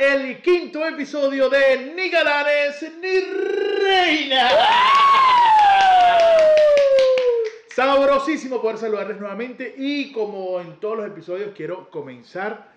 el quinto episodio de Ni Galanes ni Reina. Sabrosísimo poder saludarles nuevamente y como en todos los episodios quiero comenzar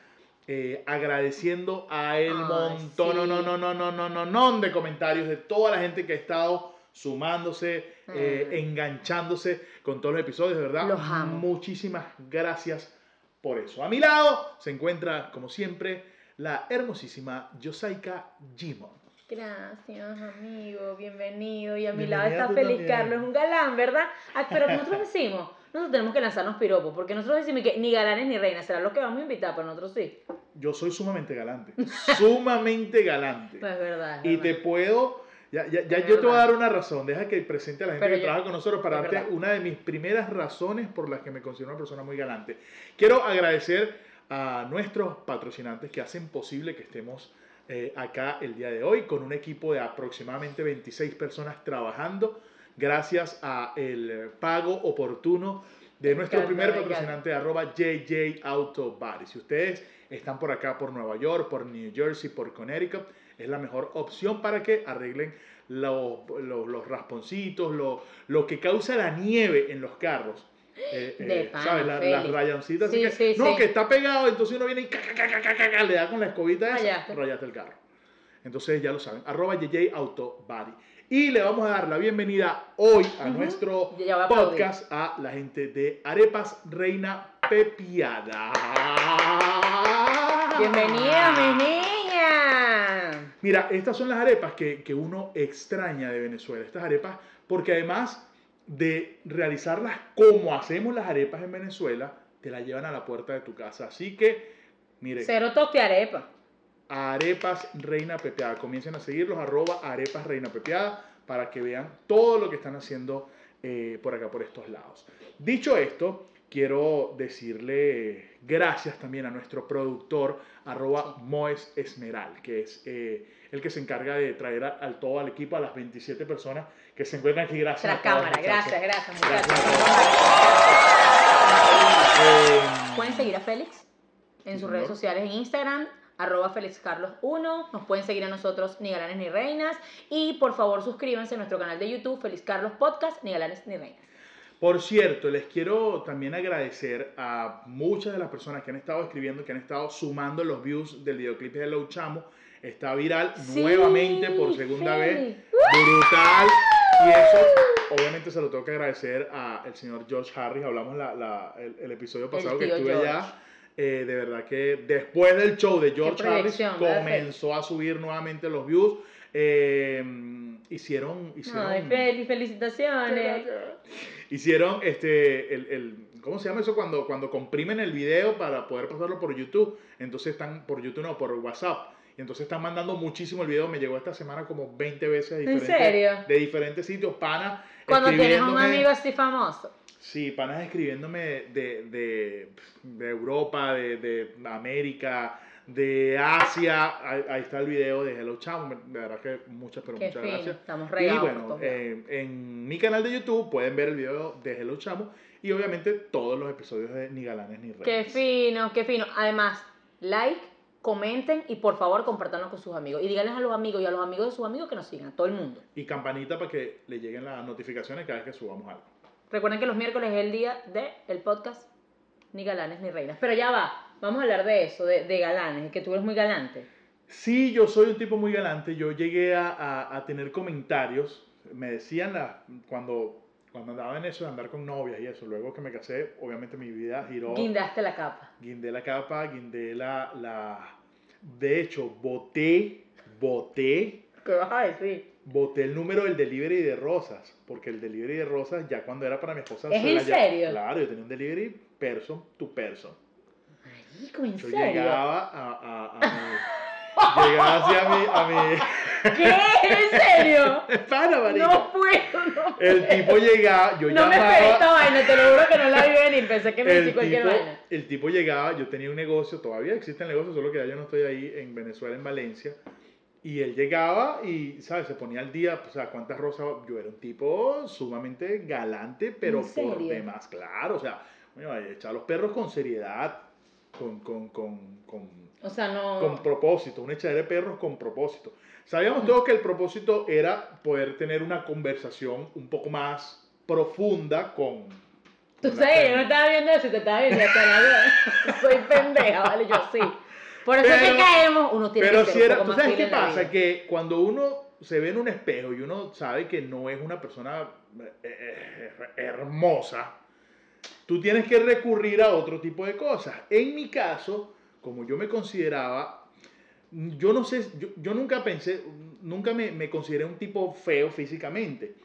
eh, agradeciendo a el montón, sí. no, no, no, no, no, no, no, de comentarios de toda la gente que ha estado sumándose, eh, enganchándose con todos los episodios, de verdad. Muchísimas gracias por eso. A mi lado se encuentra, como siempre, la hermosísima Yosaika Jimon. Gracias, amigo, bienvenido. Y a mi lado está Félix también. Carlos, un galán, ¿verdad? Ah, pero nosotros decimos, nosotros tenemos que lanzarnos piropos, porque nosotros decimos que ni galanes ni reinas, será lo que vamos a invitar, pero nosotros sí. Yo soy sumamente galante, sumamente galante. Pues es verdad. es Y te puedo, ya, ya, ya yo te voy a dar una razón, deja que presente a la gente Pero que yo- trabaja con nosotros para darte verdad. una de mis primeras razones por las que me considero una persona muy galante. Quiero agradecer a nuestros patrocinantes que hacen posible que estemos eh, acá el día de hoy con un equipo de aproximadamente 26 personas trabajando gracias a el pago oportuno de nuestro encanta, primer patrocinante arroba JJ Auto Body. Si ustedes están por acá, por Nueva York, por New Jersey, por Connecticut, es la mejor opción para que arreglen los, los, los rasponcitos, lo, lo que causa la nieve en los carros. Eh, eh, pana, ¿Sabes? La- Félix. las rayoncitas. así Sí, que, sí, no, sí. que está pegado, entonces uno viene y ca, ca, ca, ca, ca, ca, le da con la escobita esa, Rayaste. rayaste el carro. Entonces ya lo saben, arroba JJ Auto Body. Y le vamos a dar la bienvenida hoy a nuestro a podcast a la gente de Arepas Reina Pepiada. Bienvenida, mi niña. Mira, estas son las arepas que, que uno extraña de Venezuela. Estas arepas, porque además de realizarlas como hacemos las arepas en Venezuela, te las llevan a la puerta de tu casa. Así que, mire, Cero toque arepa. Arepas Reina Pepeada. Comiencen a seguirlos, arroba Arepas Reina Pepeada, para que vean todo lo que están haciendo eh, por acá, por estos lados. Dicho esto, quiero decirle gracias también a nuestro productor, arroba Moes Esmeral, que es eh, el que se encarga de traer a- al todo al equipo, a las 27 personas que se encuentran aquí. Gracias. Tras a cámara, gracias, gracias, Gracias. Eh, Pueden seguir a Félix en sus redes sociales en Instagram, arroba FélixCarlos1. Nos pueden seguir a nosotros, ni galanes ni reinas. Y por favor, suscríbanse a nuestro canal de YouTube, Félix Carlos Podcast, ni galanes ni reinas. Por cierto, les quiero también agradecer a muchas de las personas que han estado escribiendo, que han estado sumando los views del videoclip de Hello Chamo. Está viral Sí, nuevamente por segunda vez. Brutal. Y eso, obviamente, se lo tengo que agradecer al señor George Harris. Hablamos la- la- el, el episodio pasado que estuve George. allá. Eh, de verdad que después del show de George Harris proyección, ¿verdad, comenzó a subir nuevamente los views. Eh, hicieron, hicieron Ay, Félix, felicitaciones. Hicieron este, el, el- ¿cómo se llama eso? Cuando, cuando comprimen el video para poder pasarlo por YouTube. Entonces están, por YouTube no, por WhatsApp. Y entonces están mandando muchísimo el video. Me llegó esta semana como 20 veces de ¿En diferentes, serio? de diferentes sitios. Pana. Cuando tienes un amigo así famoso. Sí, panas escribiéndome de, de, de Europa, de, de América, de Asia. Ahí, ahí está el video de Hello Chamo. De verdad que muchas, pero Qué muchas fin, gracias. estamos Y bueno, eh, en mi canal de YouTube pueden ver el video de Hello Chamo y obviamente todos los episodios de Ni Galanes ni Reyes. Qué fino, qué fino. Además, like, comenten y por favor compartanlo con sus amigos. Y díganles a los amigos y a los amigos de sus amigos que nos sigan, a todo el mundo. Y campanita para que le lleguen las notificaciones cada vez que subamos algo. Recuerden que los miércoles es el día del el podcast Ni Galanes ni Reinas. Pero ya va, vamos a hablar de eso, de, de galanes, que tú eres muy galante. Sí, yo soy un tipo muy galante. Yo llegué a, a- a tener comentarios. Me decían la- cuando, cuando andaba en eso de andar con novias y eso. Luego que me casé, obviamente mi vida giró. Guindaste la capa. Guindé la capa, guindé la, la... De hecho, boté, boté ¿Qué vas a decir? Boté el número del delivery de rosas, porque el delivery de rosas ya cuando era para mi esposa. ¿Es en la serio? Claro, yo tenía un delivery person to person. ¿En Yo serio? llegaba a, a, a mi... llegaba así a mi... A mi ¿Qué? ¿En serio? Marico. No puedo, no El puedo. tipo llegaba, yo No me llamaba... esperé esta vaina, te lo juro que no la vi venir, pensé que me el decía cualquier tipo, vaina. el tipo llegaba, yo tenía un negocio, todavía existe el negocio, solo que ya yo no estoy ahí en Venezuela, en Valencia. Y él llegaba y, ¿sabes? Se ponía al día, o sea, cuántas rosas. Yo era un tipo sumamente galante, pero ¿En por demás, claro. O sea, bueno, echar a los perros con seriedad, con, con, con, con O sea, no. con propósito, una echadera de perros con propósito. Sabíamos todos que el propósito era poder tener una conversación un poco más profunda con... Tú sabes, yo no estaba viendo eso te estaba viendo hasta Soy pendeja, ¿vale? Yo sí. Por eso es que Pero- caemos, uno tiene Pero que si ser era, un ¿tú poco sabes qué pasa? Que cuando uno se ve en un espejo y uno sabe que no es una persona eh, eh, hermosa, tú tienes que recurrir a otro tipo de cosas. En mi caso, como yo me consideraba, yo no sé, yo, yo nunca pensé, nunca me, me consideré un tipo feo físicamente.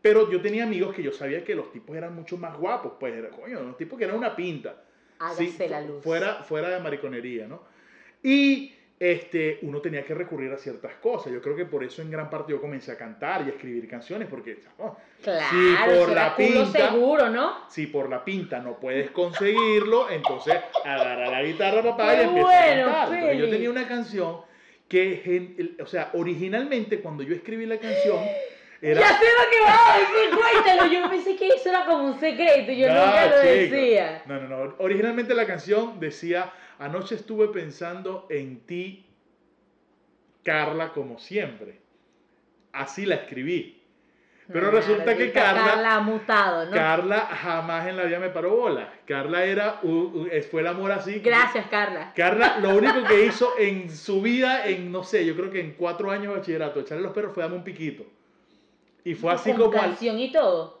Pero yo tenía amigos que yo sabía que los tipos eran mucho más guapos, pues era, coño, unos tipos que eran una pinta. Hágase Sí, la luz. Fuera, fuera de mariconería, ¿no? Y este, uno tenía que recurrir a ciertas cosas. Yo creo que por eso en gran parte yo comencé a cantar y a escribir canciones, porque oh, Claro, Sí, por la pinta. seguro, ¿no? si por la pinta no puedes conseguirlo, entonces agarra la guitarra, papá, Qué y empieza bueno, a cantar. Entonces, yo tenía una canción que, o sea, originalmente cuando yo escribí la canción, era... Ya sé lo que vas a decir, cuéntalo. Yo pensé que eso era como un secreto, yo No, nunca lo chico. decía. No, no, no. Originalmente la canción decía, anoche estuve pensando en ti, Carla, como siempre. Así la escribí. Pero resulta que Carla- Carla ha mutado, ¿no? Carla jamás en la vida me paró bola. Carla era, fue el amor así. Gracias, Carla. Carla lo único que hizo en su vida, en no sé, yo creo que en cuatro años de bachillerato, echarle los perros fue darme un piquito. Y fue así Con como... al- canción y todo.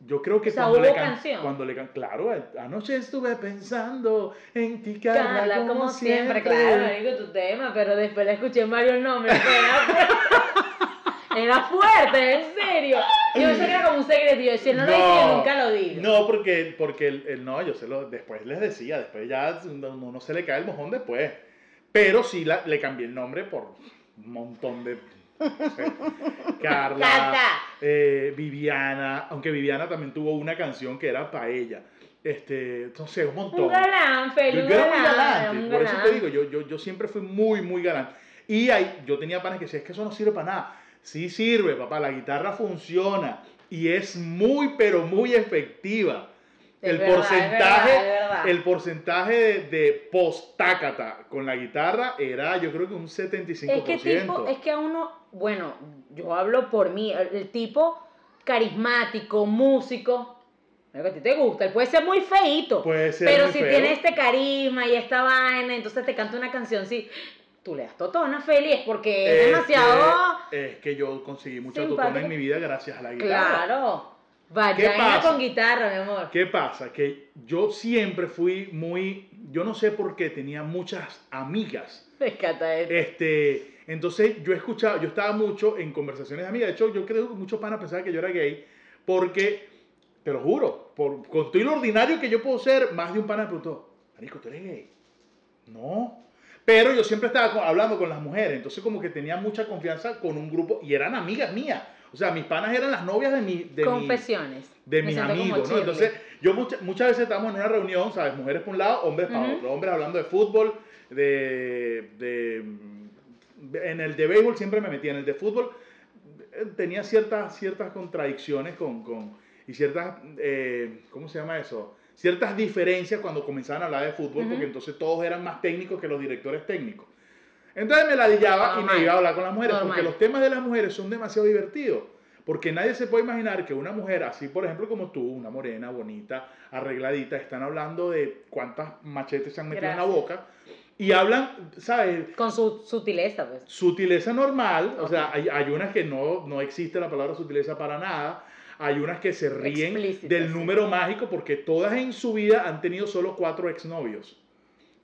Yo creo que O sea, cuando, le ¿hubo can- canción? cuando le can- claro, anoche estuve pensando en ti, Carla, Carla, como, siempre, claro, marico, tu tema, pero después le escuché varios nombres. Era, fuerte. Era fuerte, en serio. Yo pensé que era como un secreto. Yo decía, no, lo dije, nunca lo digo. No, porque, porque el, el- no, yo se lo, después les decía, después ya no, no- no se le cae el mojón después. Pero sí la- le cambié el nombre por un montón de... Carla, eh, Viviana, aunque Viviana también tuvo una canción que era para ella. Este, no sé, un montón. Un galán, Feli, un galán. galante, un por eso te galán. digo, yo, yo, yo siempre fui muy, muy galante. Y ahí, yo tenía panes que decían, es que eso no sirve para nada. Sí sirve, papá, la guitarra funciona y es muy, pero muy efectiva. Es el, verdad, es porcentaje, verdad, es el porcentaje de, de post-tácata con la guitarra era, yo creo que un 75%. Es que tipo, es que a uno, bueno, yo hablo por mí, el, el tipo carismático, músico, que a ti te gusta, él puede ser muy Puede ser pero muy si feo. tiene este carisma y esta vaina, entonces te canta una canción, sí, tú le das totona feliz porque es, Es demasiado, que- es que yo conseguí mucha simpático. totona en mi vida gracias a la guitarra. claro, ¿Qué vagina pasa? con guitarra, mi amor. ¿Qué pasa? Que yo siempre fui muy, yo no sé por qué, tenía muchas amigas. Me encanta eso. Este, entonces yo escuchaba, yo estaba mucho en conversaciones de amigas. De hecho, yo creo que muchos panas pensaban que yo era gay porque, te lo juro, por, con todo lo ordinario que yo puedo ser, más de un pana me preguntó, Marico, ¿tú eres gay? No. Pero yo siempre estaba hablando con las mujeres, entonces como que tenía mucha confianza con un grupo y eran amigas mías. O sea, mis panas eran las novias de mi... De mi- Confesiones. de mis amigos, ¿no? Entonces, yo mucha- muchas veces estamos en una reunión, ¿sabes? Mujeres por un lado, hombres para otro. Hombres hablando de fútbol, de, de- En el de béisbol siempre me metía, en el de fútbol eh, tenía ciertas, ciertas contradicciones con, con- y ciertas, eh, ¿cómo se llama eso? Ciertas diferencias cuando comenzaban a hablar de fútbol, porque entonces todos eran más técnicos que los directores técnicos. Entonces me ladillaba y me iba a hablar con las mujeres, Normal. porque los temas de las mujeres son demasiado divertidos. Porque nadie se puede imaginar que una mujer así, por ejemplo, como tú, una morena, bonita, arregladita, están hablando de cuántas machetes se han metido en la Gracias. boca y hablan, ¿sabes? Con su sutileza, pues. Sutileza normal, o sea, hay, hay unas que no, no existe la palabra sutileza para nada, hay unas que se ríen Explícitas, del sí. número mágico porque todas en su vida han tenido solo cuatro exnovios.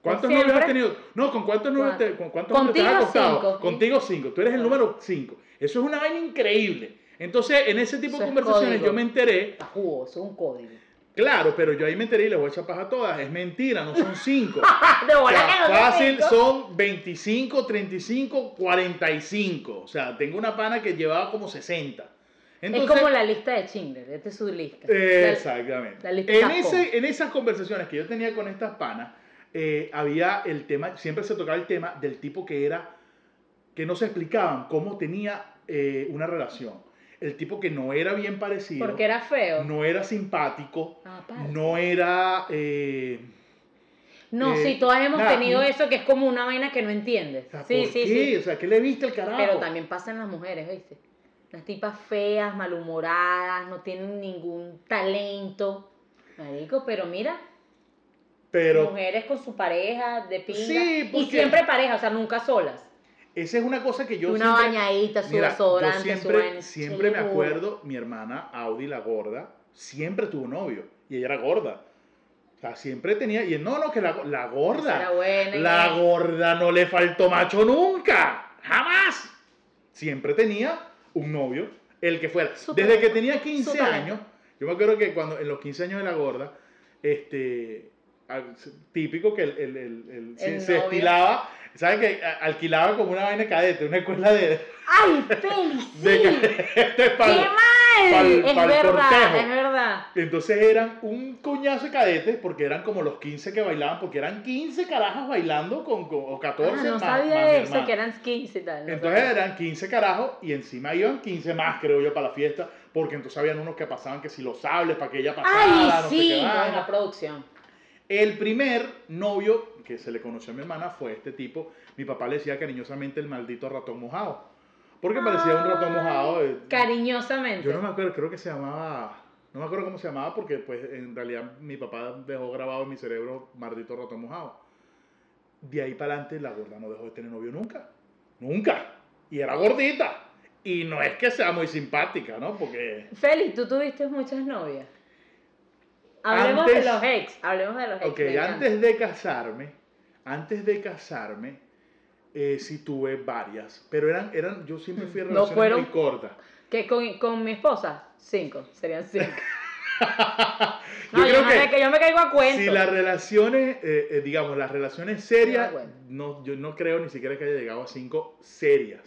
¿Cuántos ¿Siempre? novios has tenido? No, ¿con cuántos novios te, con cuántos te has Contigo acostado? cinco. Contigo cinco. Tú eres el número cinco. Eso es una vaina increíble. Entonces, en ese tipo Eso de es conversaciones código. yo me enteré, Está jugoso, un código. claro, pero yo ahí me enteré y les voy a echar paja a todas. Es mentira, no son cinco. de O bola sea, fácil son 25, 35, 45. O sea, tengo una pana que llevaba como 60. Entonces, es como la lista de Schindler, esta es su lista. Eh, La- Exactamente. la lista En, tapón. ese, en esas conversaciones que yo tenía con estas panas, eh, había el tema, siempre se tocaba el tema del tipo que era, que no se explicaban cómo tenía eh, una relación. El tipo que no era bien parecido, Porque era feo. no era simpático, Ah, aparte. no era... eh, No, Eh, sí, todas hemos nada, tenido eso que es como una vaina que no entiendes. O sea, Sí, ¿por sí, qué? sí. O sea, ¿qué le viste el carajo? Pero también pasa en las mujeres, ¿viste? Las tipas feas, malhumoradas, no tienen ningún talento. Marico, pero mira, Pero mujeres con su pareja de pinga. Sí, y porque- siempre pareja, o sea, nunca solas. esa es una cosa que yo una siempre... bañadita, su Mira, desodorante, yo su siempre, vaina. siempre me acuerdo, mi hermana Audi, la gorda, siempre tuvo novio. Y ella era gorda. O sea, siempre tenía... Y no, no, que la, la gorda... Era buena. y- La gorda no le faltó macho nunca. Jamás. Siempre tenía un novio, el que fuera. Su Desde que tenía su 15 talento. años, yo me acuerdo que cuando en los 15 años de la gorda, este, típico que el, el- el- el- se, El se estilaba, ¿sabes que Alquilaba como una vaina cadete, una escuela de, ¡Ay, de sí! cadete ¡Qué pa'l- mal! pa'l- es pa'l verdad, es verdad. Entonces eran un coñazo de cadetes, porque eran como los 15 que bailaban, porque eran 15 carajas bailando con, con- o 14 Ah, no más, sabía más eso, hermana. que eran 15 y tal. no Entonces sabía. eran 15 carajos y encima iban 15 más, creo yo, para la fiesta, porque entonces habían unos que pasaban que si los sables para que ella pasara, ¡Ay, no sé sí! qué vaina. Buena producción. El primer novio que se le conoció a mi hermana fue este tipo. Mi papá le decía cariñosamente el maldito ratón mojado. Porque parecía un ratón mojado. eh, Cariñosamente. Yo no me acuerdo, creo que se llamaba. No me acuerdo cómo se llamaba porque pues en realidad mi papá dejó grabado en mi cerebro maldito ratón mojado. De ahí para adelante la gorda no dejó de tener novio nunca. Nunca. Y era gordita. Y no es que sea muy simpática, ¿no? Porque Félix, tú tuviste muchas novias. Hablemos Antes- de los ex, hablemos de los ex. Ok, me antes de casarme, antes de casarme, eh, sí tuve varias, pero eran, eran, yo siempre fui a No relaciones fueron- muy cortas. Que con, con mi esposa, cinco, serían cinco. yo No, yo, creo me, que que yo me caigo a cuento. si las relaciones, eh, eh, digamos, las relaciones serias, Ah, no, yo no creo ni siquiera que haya llegado a cinco serias.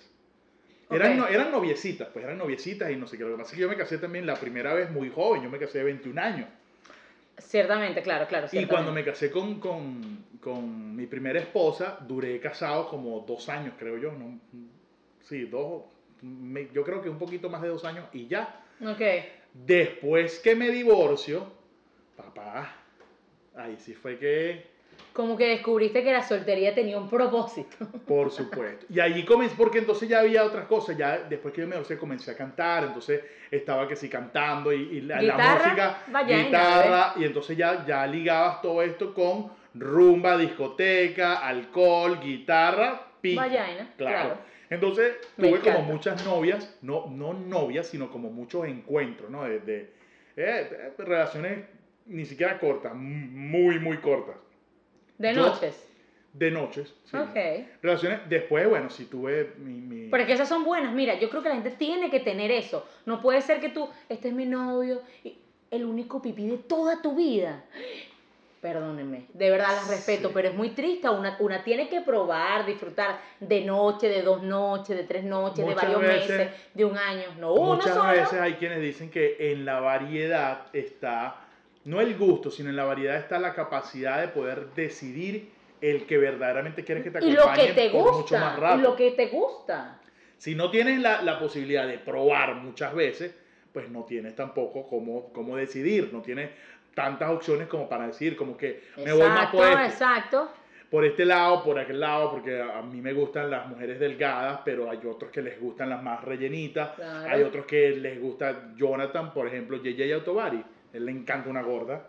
Eran, no- eran noviecitas, pues eran noviecitas y no sé qué. Lo que pasa es que yo me casé también la primera vez muy joven, yo me casé de 21 años. Ciertamente, claro, claro. Y cuando me casé con, con, con mi primera esposa, duré casado como dos años, creo yo. ¿no? Sí, dos. me- yo creo que un poquito más de dos años y ya. Ok. Después que me divorcio, papá, ahí sí fue que, Como que descubriste que la soltería tenía un propósito. por supuesto. Y allí comencé, porque entonces ya había otras cosas. Ya después que yo me divorcié comencé a cantar, entonces estaba que sí cantando y, y la, música, vallaina, guitarra, y entonces ya, ya ligabas todo esto con rumba, discoteca, alcohol, guitarra, pica. Vallaina, claro. Entonces Me tuve como muchas novias, no, no novias, sino como muchos encuentros, ¿no? De, de- eh, eh, relaciones ni siquiera cortas, muy, muy cortas. De Yo- noches. De noches. sí. Ok. Relaciones, después, bueno, sí tuve mi... mi- Pero es que esas son buenas. Mira, yo creo que la gente tiene que tener eso. No puede ser que tú, este es mi novio, el único pipí de toda tu vida. Perdónenme, de verdad las respeto, Sí. pero es muy triste. Una, una tiene que probar, disfrutar de noche, de dos noches, de tres noches, de varios veces- meses, de un año. No, uno Muchas solo. veces hay quienes dicen que en la variedad está, no el gusto, sino en la variedad está la capacidad de poder decidir el que verdaderamente quieres que te y acompañe lo que te por mucho más gusta, y lo que te gusta. Si no tienes la, la posibilidad de probar muchas veces, pues no tienes tampoco cómo, cómo decidir, no tienes tantas opciones como para decir, como que me voy más por este, exacto. por este lado, por aquel lado, porque a a mí me gustan las mujeres delgadas, pero hay otros que les gustan las más rellenitas, Claro. hay otros que les gusta Jonathan, por ejemplo, JJ Autobari, él le encanta una gorda,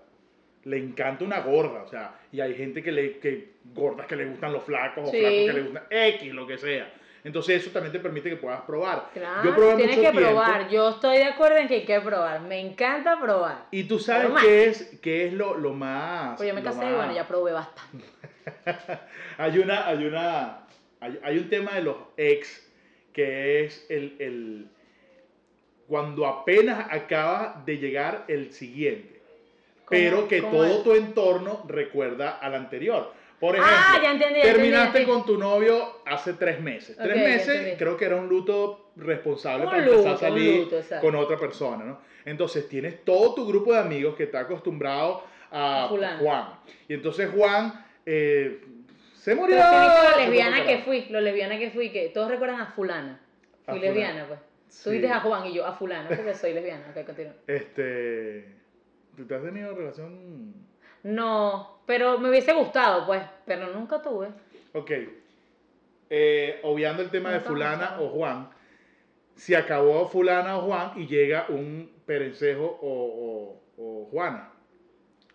le encanta una gorda, o sea, y hay gente que le, que gordas que le gustan los flacos, Sí. o flacos que le gustan X, lo que sea. Entonces eso también te permite que puedas probar. Claro, Yo probé tienes mucho que tiempo, probar. Yo estoy de acuerdo en que hay que probar. Me encanta probar. Y tú sabes qué es, qué es lo, lo más... Pues yo me casé y bueno, ya probé bastante. hay una, hay una, hay, hay un tema de los ex que es el, el cuando apenas acaba de llegar el siguiente, pero ¿Cómo- que todo es? tu entorno recuerda al anterior. Por ejemplo, Ah, ya entendí, ya terminaste entendí, con tu novio hace tres meses. Tres meses creo que era un luto responsable Un para empezar luto, a un salir luto, con otra persona, ¿no? Entonces tienes todo tu grupo de amigos que está acostumbrado a, A fulano. Juan. Y entonces Juan eh, se murió. Pero lo lesbiana que fui, lo lesbiana que fui, que todos recuerdan a fulana. A Fui fulana. lesbiana, pues. Tú dices a Juan y yo a fulana, porque soy lesbiana. Ok, continúa. Este, ¿tú te has tenido relación? No, pero me hubiese gustado, pues, pero nunca tuve. Ok. Eh, obviando el tema No de fulana o Juan, si acabó fulana o Juan y llega un perencejo o, o- o Juana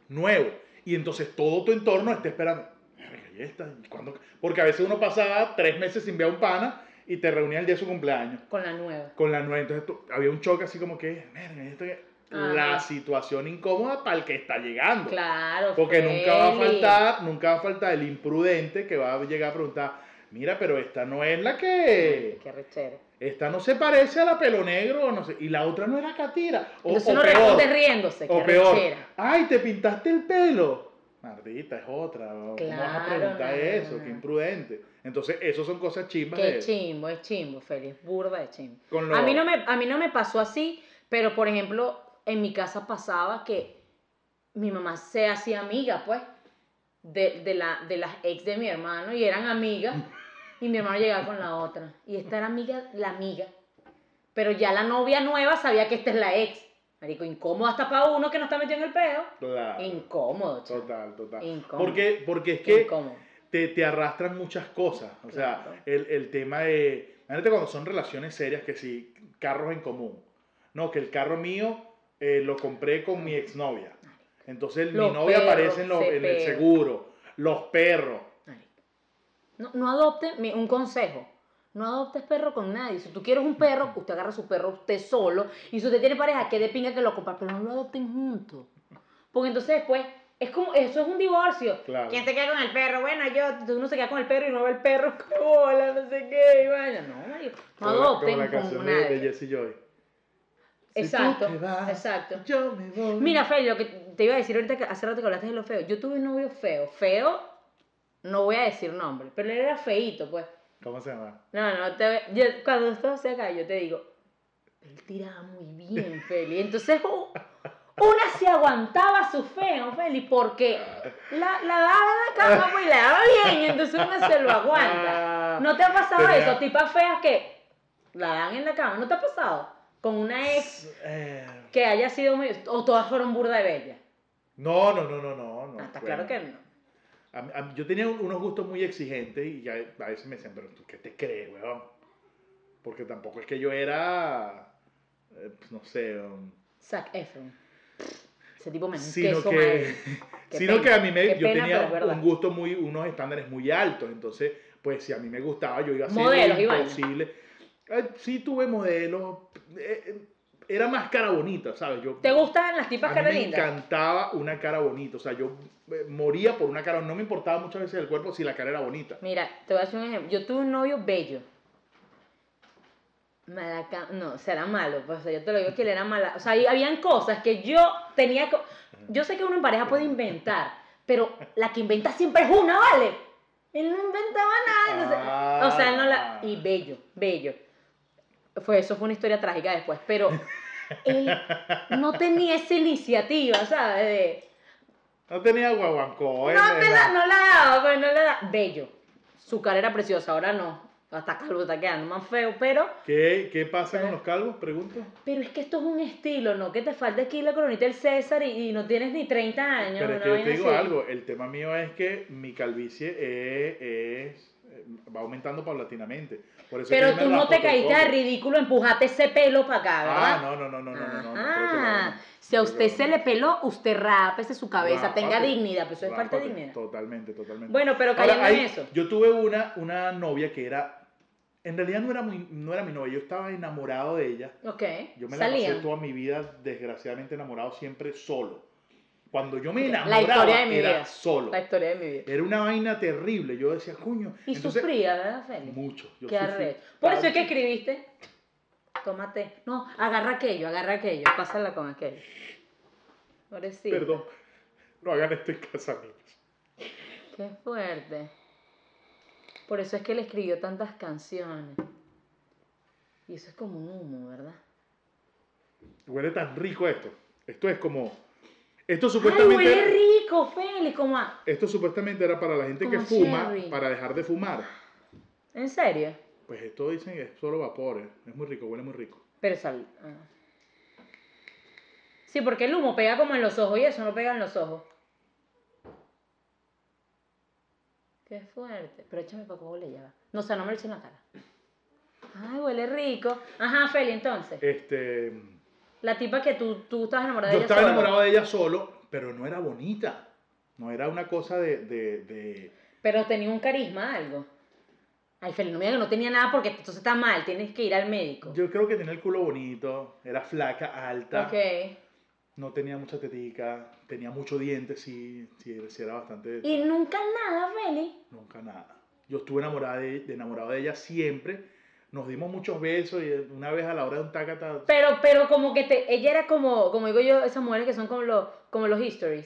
nuevo, y entonces todo tu entorno está esperando. "Verga, ¿y esta? ¿Y cuándo?". Porque a veces uno pasaba tres meses sin ver a un pana y te reunía el día de su cumpleaños Con la nueva. con la nueva. Entonces tú- había un choque así como que, "Verga, ¿y esto qué?". Ajá. la situación incómoda para el que está llegando. Claro, Porque nunca va a faltar, nunca va a faltar el imprudente que va a llegar a preguntar, mira, pero esta no es la que, Qué rechero. esta no se parece a la pelo negro, o no sé, y la otra no era Catira. O, Entonces o uno peor, responde riéndose. o peor, rechera. ay, te pintaste el pelo. Mardita, es otra. ¿Cómo vas a preguntar no, eso? no. Qué imprudente. Entonces, eso son cosas chimbas Qué de- chimbo, es chimbo, Feli, es burda de chimbo. lo- A mí, no me, a mí no me pasó así, pero por ejemplo, en mi casa pasaba que mi mamá se hacía amiga, pues, de, de, la, de las ex de mi hermano y eran amigas y mi hermano llegaba con la otra. Y esta era amiga, la amiga. Pero ya la novia nueva sabía que esta es la ex. Marico, incómodo hasta para uno que no está metido en el peo. Claro. Incómodo, chico. Total, total. Incómodo. Porque, porque es que Incómodo. te, te arrastran muchas cosas. O sea, el, el tema de. Imagínate cuando son relaciones serias, que si carros en común. No, que el carro mío eh, lo compré con mi exnovia. Entonces mi Los novia aparece en, lo- se en el seguro. Los perros. No, no adopten, un consejo, no adoptes perro con nadie. Si tú quieres un perro, usted agarra su perro usted solo. Y si usted tiene pareja, que de pinga que lo compra, pero no lo adopten juntos. Porque entonces después, es como, eso es un divorcio. Claro. ¿Quién se queda con el perro? Bueno, yo, uno se queda con el perro y no ve el perro, hola, no sé qué, y vaina. No, no adopten como la con canción de, nadie. de Jesse Joy. Exacto, vas, exacto. Yo me voy. Mira, Feli, lo que te iba a decir ahorita, que hace rato que hablaste de lo feo. Yo tuve un novio feo. Feo, no voy a decir nombre, pero él era feíto, pues. ¿Cómo se llama? No, no, te, yo, cuando esto se acá, yo te digo, él tiraba muy bien, Feli. Entonces, una se aguantaba su feo, Feli, porque la, la daba en la cama, pues, y le daba bien, entonces uno se lo aguanta. ¿No te ha pasado Tenía- eso? Tipas feas que la dan en la cama, ¿no te ha pasado? Con una ex Eh, que haya sido muy... o todas fueron burda de bellas. no, no, no, no, no. no Ah, está bueno. claro que no. A a yo tenía un- unos gustos muy exigentes y a, a veces me decían, pero tú qué te crees, weón. Porque tampoco es que yo era, eh, pues, no sé, um, Zac Efron. Ese tipo me sino que, sino pena, que a mí me, yo pena, tenía un gusto muy, unos estándares muy altos, entonces, pues si a mí me gustaba, yo iba a vaina. imposible. Eh, sí tuve modelos, eh, eh, era más cara bonita, ¿sabes? Yo, ¿Te gustan las tipas cara me encantaba una cara bonita, o sea, yo eh, moría por una cara, no me importaba muchas veces el cuerpo si la cara era bonita. Mira, te voy a hacer un ejemplo. Yo tuve un novio bello. Malaca... No, será malo. Pues, o sea, yo te lo digo que él era mala. O sea, y habían cosas que yo tenía que... Yo sé que uno en pareja puede inventar, pero la que inventa siempre es una, ¿vale? Él no inventaba nada. entonces- o sea, él no la... Y bello, bello. Fue, eso fue una historia trágica después, pero él no tenía esa iniciativa, ¿sabes? De, No tenía guaguancó. no, te la, no la daba, pues no la daba. Bello. Su cara era preciosa, ahora no. Hasta calvo está quedando más feo, pero, ¿Qué, ¿Qué pasa con los calvos? Pregunto. pero es que esto es un estilo, ¿no? Que te falta aquí la coronita del César y, y no tienes ni 30 años. Pero es que yo te digo así. algo, el tema mío es que mi calvicie es, es- va aumentando paulatinamente. Pero tú no te caíste de ridículo, empujaste ese pelo para acá, ¿verdad? Ah, no, no, no, no, no, no, no Si a usted se le peló, usted rápese su cabeza, tenga dignidad, pero eso es parte de dignidad. Totalmente, totalmente. Bueno, pero cayendo en eso. Yo tuve una, una novia que era en realidad no era, muy, no era mi novia, yo estaba enamorado de ella. Ok. Yo me la Salían. toda mi vida, desgraciadamente, enamorado siempre solo. Cuando yo me La enamoraba, historia de mi era vida. solo. La historia de mi vida. Era una vaina terrible. Yo decía, coño. Y entonces, sufría, ¿verdad, Félix? Mucho. Yo Qué arrecho. Por eso es que escribiste. Tómate. No, agarra aquello, agarra aquello. Pásala con aquello. Pobrecito. Perdón. No hagan esto en casa, amigos. Qué fuerte. Por eso es que él escribió tantas canciones. Y eso es como un humo, ¿verdad? Huele tan rico esto. Esto es como. Esto ¡Ay, supuestamente. huele rico, Félix! Como a... Esto supuestamente era para la gente que fuma, cherry. para dejar de fumar. ¿En serio? Pues esto dicen que es solo vapores. Es muy rico, huele muy rico. Pero sal... ah. Sí, porque el humo pega como en los ojos y eso no pega en los ojos. Qué fuerte. Pero échame para cómo le lleva. No, o sea, no me lo echen en la cara. Ay, huele rico. Ajá, Feli, entonces. Este, La tipa que tú, tú estabas enamorada yo de ella. estaba solo. enamorado de ella solo, pero no era bonita. No era una cosa de, de, de- Pero tenía un carisma, algo. Ay, Feli, no me digas que no tenía nada porque entonces está mal, tienes que ir al médico. Yo creo que tenía el culo bonito, era flaca, alta, Ok. no tenía mucha tetica, tenía mucho diente, sí, sí, sí era bastante... Y nunca nada, Feli. Nunca nada. Yo estuve enamorada de- enamorado de ella siempre. Nos dimos muchos besos y una vez a la hora de un tacata... Pero, pero como que te, ella era como, como digo yo, esas mujeres que son como, los como los histories,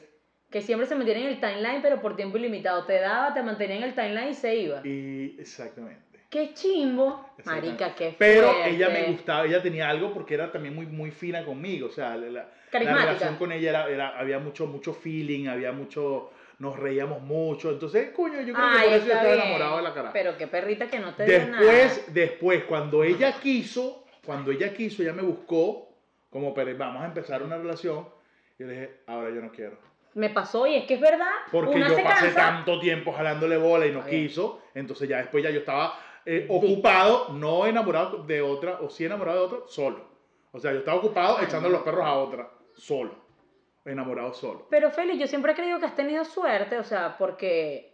que siempre se metían en el timeline, pero por tiempo ilimitado. Te daba, te mantenía en el timeline y se iba. Y exactamente. Qué chimbo. Marica, qué Pero fuerte. ella me gustaba, ella tenía algo porque era también muy, muy fina conmigo. O sea, la, la- relación con ella era, era- había mucho, mucho feeling, había mucho, nos reíamos mucho. Entonces, coño, yo creo que por eso yo estaba bien. enamorado de la cara. Pero qué perrita que no te dio nada. Después, después, cuando ella quiso, cuando ella quiso, ella me buscó, como, vamos a empezar una relación. Y yo le dije, ahora yo no quiero. Me pasó y es que es verdad. Porque una yo se pasé cansa. tanto tiempo jalándole bola y no quiso. Entonces ya después ya yo estaba eh, ocupado, no enamorado de otra, o sí enamorado de otra, solo. O sea, yo estaba ocupado echando los perros a otra, solo. Enamorado solo. Pero Feli, yo siempre he creído que has tenido suerte, o sea, porque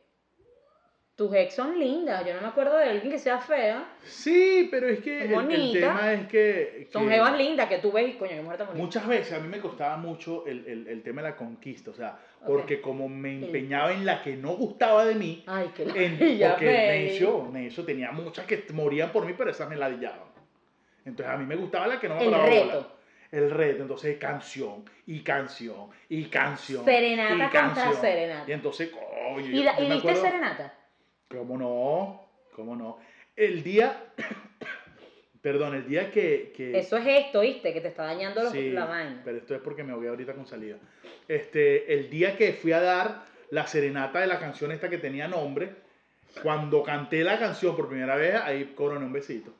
tus ex son lindas. Yo no me acuerdo de alguien que sea fea. Sí, pero es que el, tema es que... Son jevas lindas que tú ves y coño, qué mujer tan bonita. Muchas veces a mí me costaba mucho el, el- el tema de la conquista, o sea, porque como me empeñaba en la que no gustaba de mí, Ay, qué en- ya porque necio, necio, tenía muchas que morían por mí, pero esas me ladillaban. Entonces a mí me gustaba la que no me El reto. bola. El reto, entonces canción, y canción, y canción. Serenata y contra canción. serenata. Y entonces, coño, ¿Y, yo- yo y me diste acuerdo- serenata? ¿Cómo no? ¿Cómo no? El día, perdón, el día que... que Eso es esto, ¿viste? Que te está dañando los- Sí, la vaina. pero esto es porque me ahogué ahorita con salida. Este, el día que fui a dar la serenata de la canción esta que tenía nombre, cuando canté la canción por primera vez, ahí coroné un besito.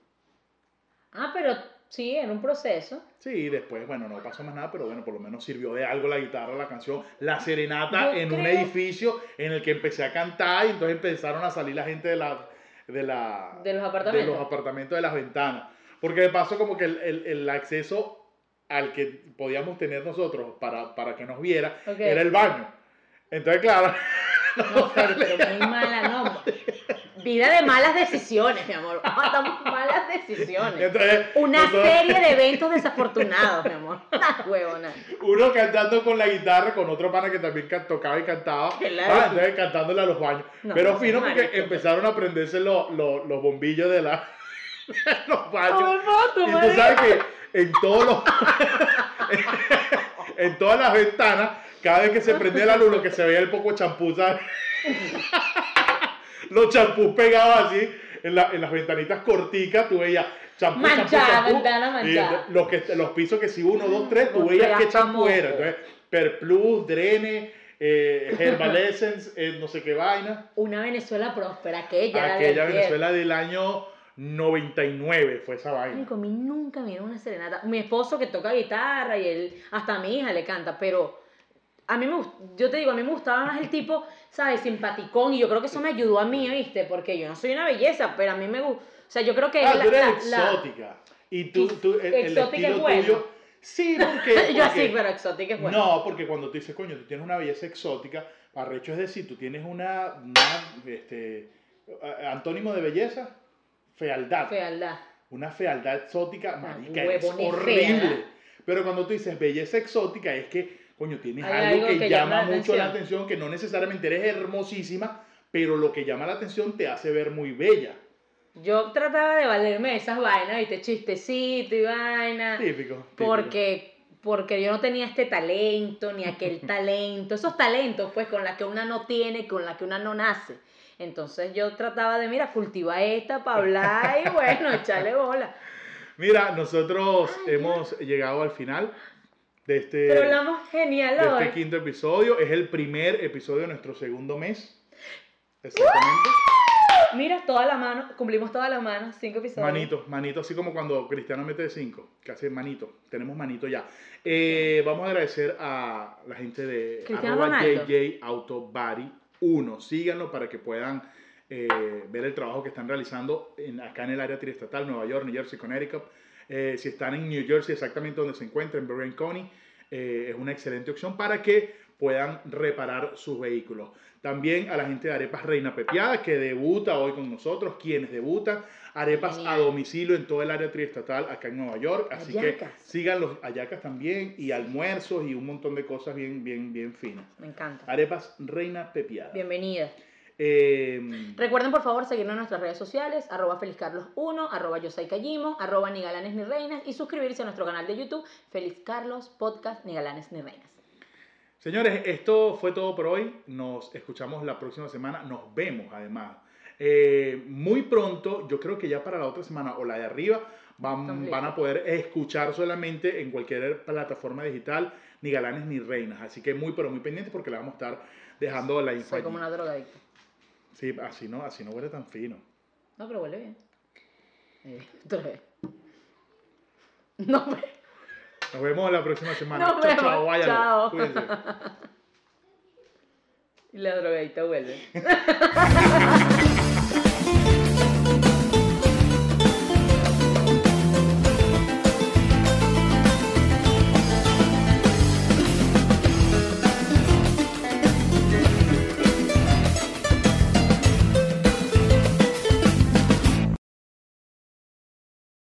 Ah, pero sí, era un proceso. Sí, después, bueno, no pasó más nada, pero bueno, por lo menos sirvió de algo la guitarra, la canción, la serenata Yo en un edificio en el que empecé a cantar y entonces empezaron a salir la gente de la... De, la, De los apartamentos. de los apartamentos de las ventanas. Porque de paso como que el, el- el acceso al que podíamos tener nosotros para, para que nos viera era el baño. Entonces, claro, No, pero muy mala, no. Vida de malas decisiones, mi amor. Estamos malas decisiones. entonces Una nosotros- serie de eventos desafortunados, mi amor. Huevona. uno cantando con la guitarra, con otro pana que también tocaba y cantaba, Claro. ah, entonces cantándole a los baños. No, Pero no, fino porque marico. empezaron a prenderse los, los, los bombillos de la, los baños. Ay, no, tu Y tú sabes que en todos los en todas las ventanas, cada vez que se prendía la luz, lo que se veía el poco champú, ¿sabes? los champús pegados así en, la- en las ventanitas corticas, tú veías champú, Manchada, champú. ventana Y manchada. los, que, los pisos que si uno, dos, tres, tú veías qué champú era. Entonces, Perplus, Drene, eh, Herbal Essence, eh, no sé qué vaina. Una Venezuela próspera, aquella. Aquella. Venezuela del año 99 fue esa vaina. Marico, a mí nunca me dieron una serenata. Mi esposo que toca guitarra y él, hasta a mi hija le canta, pero a mí me yo te digo, a mí me gustaba más el tipo, ¿sabes? Simpaticón y yo creo que eso me ayudó a mí, ¿viste? Porque yo no soy una belleza, pero a mí me gusta, o sea, yo creo que Ah, la- tú eres la- la- exótica. Y tú, tú el, el exótica estilo es bueno. tuyo. Sí, porque. yo así, pero exótica es bueno. No, porque cuando tú dices, coño, tú tienes una belleza exótica, arrecho es decir, tú tienes una. una, este, antónimo de belleza, fealdad. Fealdad. Una fealdad exótica, marica, es horrible. fea. Pero cuando tú dices belleza exótica, es que, coño, tienes algo, algo que, que llama, llama la mucho la atención. atención, que no necesariamente eres hermosísima, pero lo que llama la atención te hace ver muy bella. Yo trataba de valerme de esas vainas, ¿viste? Chistecito y vaina. Típico. típico. Porque, porque yo no tenía este talento, ni aquel talento, esos talentos, pues, con las que una no tiene, con las que una no nace. Entonces yo trataba de, mira, cultiva esta para hablar y bueno, echarle bola. Mira, nosotros hemos llegado al final de este, Pero hablamos genial de hoy. este quinto episodio. Es el primer episodio de nuestro segundo mes. Exactamente. Mira, toda la mano, cumplimos todas las manos, cinco episodios. Manito, manito, así como cuando Cristiano mete 5, que hace manito. Tenemos manito ya. Eh, vamos a agradecer a la gente de Cristiano arroba Ronaldo. JJ Auto Body 1. Síganlo para que puedan eh, ver el trabajo que están realizando en, acá en el área triestatal, Nueva York, New Jersey, Connecticut. Eh, si están en New Jersey, exactamente donde se encuentran, en Berrien County, eh, es una excelente opción para que puedan reparar sus vehículos. También a la gente de Arepas Reina Pepiada, que debuta hoy con nosotros, quienes debutan, arepas a domicilio en todo el área triestatal acá en Nueva York. Así que sigan los ayacas también y almuerzos y un montón de cosas bien, bien, bien finas. Me encanta. Arepas Reina Pepiada. Bienvenida. Em, Recuerden por favor seguirnos en nuestras redes sociales, arroba felizcarlos1, arroba yosaikajimo, arroba ni galanes ni reinas y suscribirse a nuestro canal de YouTube, Feliz Carlos Podcast Ni Galanes ni Reinas. Señores, esto fue todo por hoy. Nos escuchamos la próxima semana. Nos vemos además. Eh, muy pronto, yo creo que ya para la otra semana o la de arriba, van, van a poder escuchar solamente en cualquier plataforma digital ni galanes ni reinas. Así que muy, pero muy pendientes porque le vamos a estar dejando la info. Soy como una drogadicta. Sí, así no, así no huele tan fino. No, pero huele bien. Eh, no, Nos vemos la próxima semana. chao, chao, váyanlo. Chao. Cuídense. Y la drogadita vuelve.